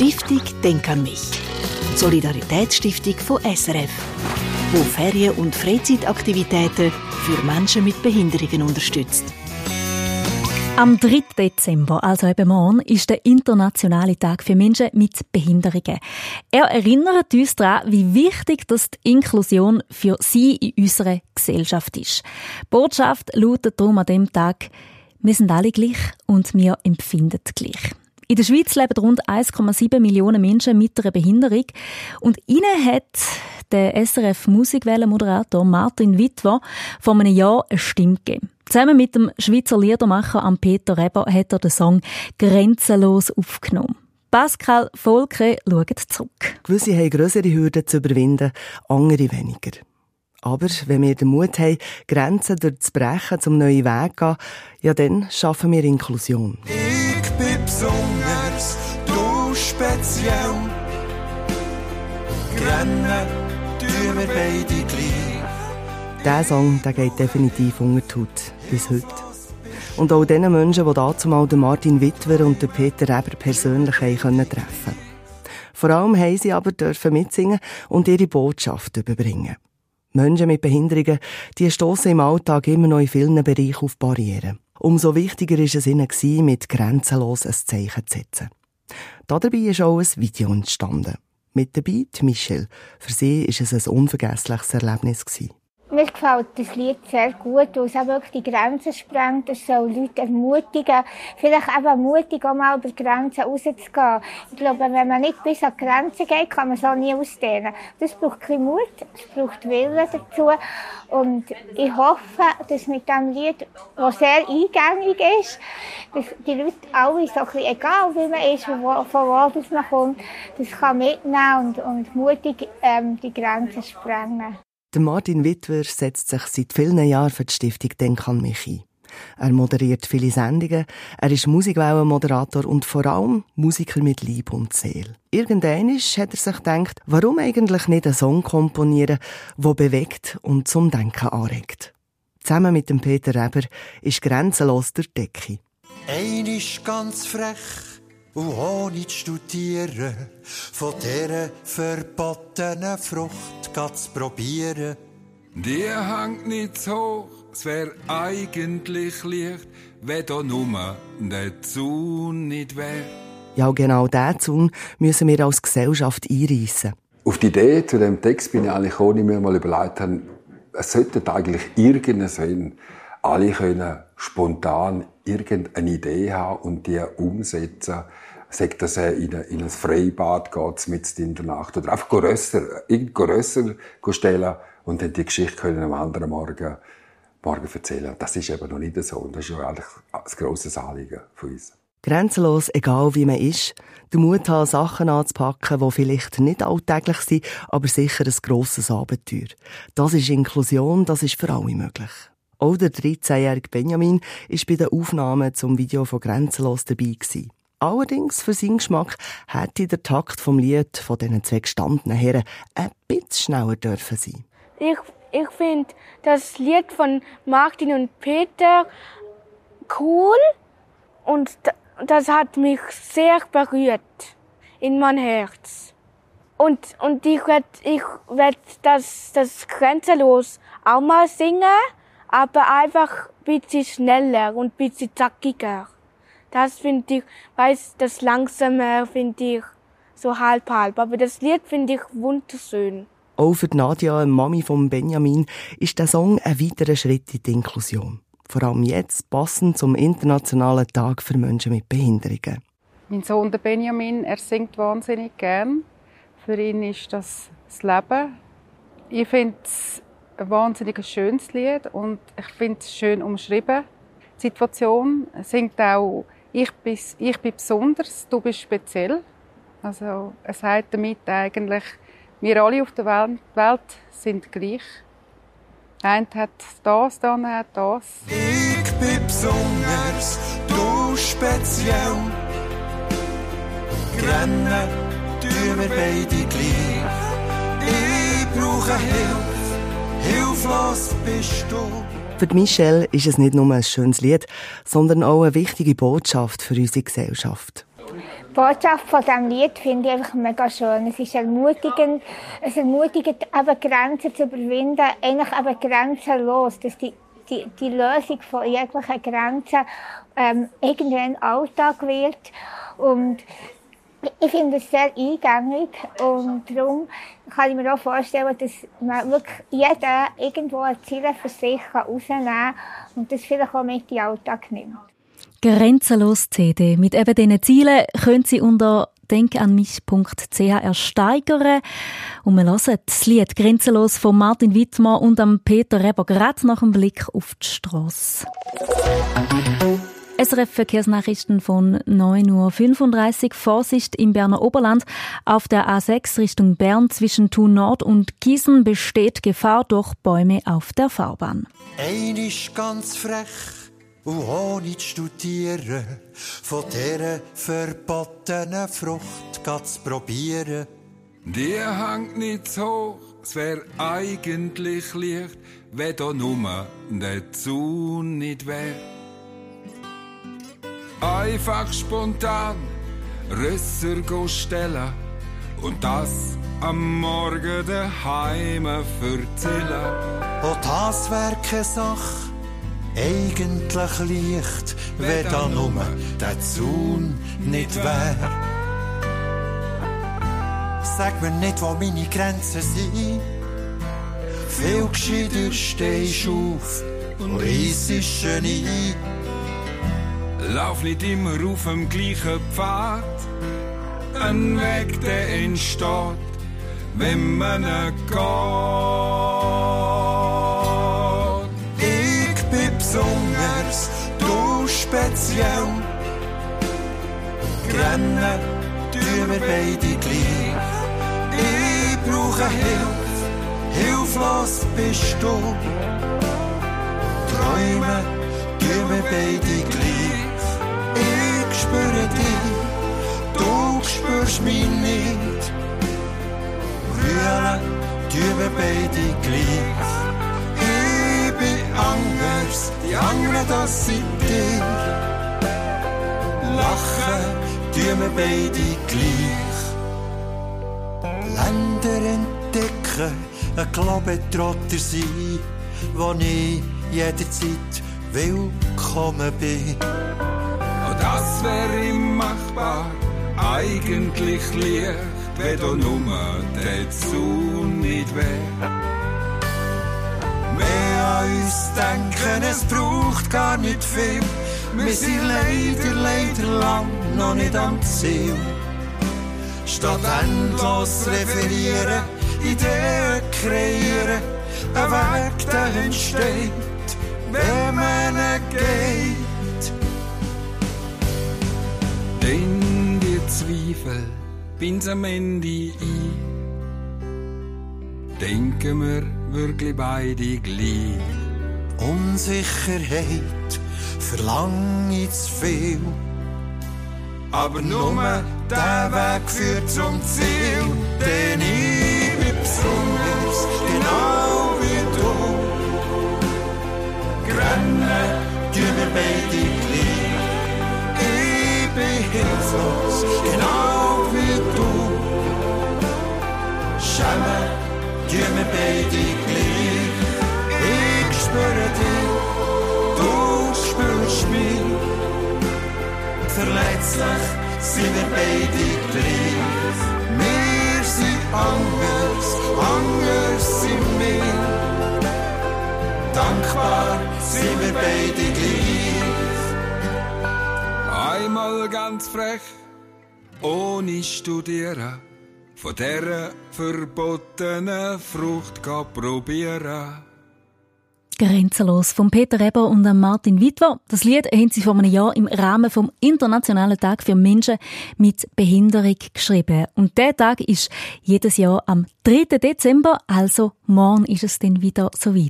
Stiftung Denk an mich. Solidaritätsstiftung von SRF, wo Ferien- und Freizeitaktivitäten für Menschen mit Behinderungen unterstützt. Am 3. Dezember, also eben morgen, ist der internationale Tag für Menschen mit Behinderungen. Er erinnert uns daran, wie wichtig das die Inklusion für sie in unserer Gesellschaft ist. Die Botschaft lautet darum an dem Tag, wir sind alle gleich und wir empfinden gleich. In der Schweiz leben rund 1,7 Millionen Menschen mit einer Behinderung. Und ihnen hat der SRF Musikwellenmoderator Martin Wittwer vor einem Jahr eine Stimme gegeben. Zusammen mit dem Schweizer Liedermacher Peter Reber hat er den Song «Grenzenlos» aufgenommen. Pascal Volke schaut zurück. Gewisse haben grössere Hürden zu überwinden, andere weniger. Aber wenn wir den Mut haben, Grenzen durchzubrechen, zum neuen Weg zu gehen, ja dann schaffen wir Inklusion. Besonders, du speziell. Grennen tun wir beide gleich. Dieser Song der geht definitiv unter die Haut, bis heute. Und auch den Menschen, die dazumal Martin Wittwer und Peter Reber persönlich treffen konnten. Vor allem haben sie aber dürfen mitsingen und ihre Botschaft überbringen. Menschen mit Behinderungen, die stoßen im Alltag immer noch in vielen Bereichen auf Barrieren. Umso wichtiger ist es ihnen mit grenzenlos ein Zeichen zu setzen. Dabei ist auch ein Video entstanden. Mit dabei die Michelle. Für sie ist es ein unvergessliches Erlebnis gewesen. Mir gefällt das Lied sehr gut, weil es auch wirklich die Grenzen sprengt. Es soll Leute ermutigen, vielleicht eben mutig, auch mal über die Grenzen rauszugehen. Ich glaube, wenn man nicht bis an die Grenzen geht, kann man auch nie ausdehnen. Das braucht ein bisschen Mut, es braucht Willen dazu. Und ich hoffe, dass mit diesem Lied, das sehr eingängig ist, dass die Leute alle, so ein bisschen, egal wie man ist, von wo, von man kommt, das kann mitnehmen und, und mutig ähm, die Grenzen sprengen. Der Martin Wittwer setzt sich seit vielen Jahren für die Stiftung Denk an mich ein. Er moderiert viele Sendungen, er ist Musikwellenmoderator und vor allem Musiker mit Liebe und Seele. Irgendwann hat er sich gedacht, warum eigentlich nicht einen Song komponieren, der bewegt und zum Denken anregt. Zusammen mit dem Peter Reber ist grenzenlos der Decke. Ist ganz frech und ohne zu studieren, von dieser verbotenen Frucht zu probieren. Die hängt nicht zu hoch, es wär eigentlich leicht, wenn da nur der Zaun nicht wär. Ja, genau diesen Zaun müssen wir als Gesellschaft einreissen. Auf die Idee zu dem Text bin ich eigentlich auch nicht mehr mal überlegt haben, es sollte eigentlich irgendeinen Sinn alle können spontan irgendeine Idee haben und die umsetzen. Sagt das in, in ein Freibad geht mit in der Nacht oder einfach grösser, irgend grösser stellen und dann die Geschichte können am anderen Morgen, morgen erzählen. Das ist eben noch nicht so und das ist ja eigentlich ein grosses Anliegen von uns. Grenzenlos, egal wie man ist, den Mut haben, Sachen anzupacken, die vielleicht nicht alltäglich sind, aber sicher ein grosses Abenteuer. Das ist Inklusion, das ist für alle möglich. Auch der 13-jährige Benjamin ist bei den Aufnahmen zum Video von Grenzenlos dabei gewesen. Allerdings für seinen Geschmack hätte der Takt vom Lied von diesen zwei gestandenen Herren ein bisschen schneller dürfen sein. Ich, ich finde das Lied von Martin und Peter cool und das hat mich sehr berührt in mein Herz. Und, und ich werde ich werd das, das Grenzenlos auch mal singen aber einfach ein bisschen schneller und ein bisschen zackiger. Das finde ich, weiß, das langsamer finde ich so halb halb. Aber das Lied finde ich wunderschön. Auch für Nadja, Mami von Benjamin, ist der Song ein weiterer Schritt in die Inklusion. Vor allem jetzt passend zum Internationalen Tag für Menschen mit Behinderungen. Mein Sohn der Benjamin, er singt wahnsinnig gern. Für ihn ist das das Leben. Ich finde es ein wahnsinnig schönes Lied und ich finde es schön umschrieben. Die Situation singt auch ich bin, ich bin besonders, du bist speziell. Also er sagt damit eigentlich, wir alle auf der Welt sind gleich. Einer hat das, der andere hat das. Ich bin besonders, du speziell. Rennen tun wir beide gleich. Ich brauche Hilfe hilflos bist du. Für Michelle ist es nicht nur ein schönes Lied, sondern auch eine wichtige Botschaft für unsere Gesellschaft. Die Botschaft von diesem Lied finde ich einfach mega schön. Es ist ermutigend, es ermutigt eben Grenzen zu überwinden, eigentlich eben grenzenlos, dass die, die, die Lösung von jeglichen Grenzen ähm, irgendwann Alltag wird. Und ich finde es sehr eingängig und darum kann ich mir auch vorstellen, dass man wirklich jeder irgendwo ein Ziel für sich herausnehmen kann und das vielleicht auch mit in den Alltag nimmt. Grenzenlos CD. Mit eben diesen Zielen können Sie unter denkanmich.ch ersteigern. Und wir hören das Lied Grenzenlos von Martin Wittmer und Peter Reber gerade nach dem Blick auf die Strasse. SRF Verkehrsnachrichten von 9.35 Uhr. Vorsicht im Berner Oberland. Auf der A6 Richtung Bern zwischen Thun Nord und Gießen besteht Gefahr durch Bäume auf der Fahrbahn. Ein ist ganz frech und ohne zu studieren, von dieser verbotenen Frucht zu probieren. Die hängt nicht zu hoch, es wär eigentlich leicht, wenn da nur der Zaun nicht wär. Einfach spontan Rösser stellen und das am Morgen daheim erzählen. Und das wär keine Sache eigentlich leicht, wenn da nur der Zaun nicht wär. Sag mir nicht, wo meine Grenzen sind. Viel gescheiter stehst auf und reissest ein. Lauf nicht immer auf dem gleichen Pfad. Ein Weg, der entsteht, wenn man geht. besonders, du speziell. Grennen tun wir beide gleich. Ich brauche Hilfe, hilflos bist du. Träumen tun wir beide gleich. Spürst mich nicht. Rühren tun wir beide gleich anders, die anderen, das sind dir. Lachen tun wir beide gleich. Länder entdecken, ein Globetrotter sein, wo ich jederzeit willkommen bin. Und das wäre machbar, eigentlich leicht, wenn du nur der Sonne nicht wär uns denken, es braucht gar nicht viel. Wir sind leider, leider lang noch nicht am Ziel. Statt endlos referieren, Ideen kreieren, ein Weg, der entsteht, wenn man geht. Zweifel bin's am Ende ein. Denken wir wirklich beide gleich. Unsicherheit verlange ich zu viel. Aber nur der Weg führt zum Ziel, den ich bin besonders, genau wie du. Grennen tun wir beide gleich. Hilflos, genau wie du. Schämen tun wir beide gleich. Ich spüre dich, du spürst mich. Verletzlich sind wir beide gleich. Wir sind anders, anders sind wir. Dankbar sind wir beide Einmal ganz frech, ohne studieren von dieser verbotenen Frucht probieren. Grenzenlos von Peter Eber und Martin Witwer. Das Lied haben sie vor einem Jahr im Rahmen vom Internationalen Tag für Menschen mit Behinderung geschrieben. Und der Tag ist jedes Jahr am 3. Dezember, also morgen ist es dann wieder soweit.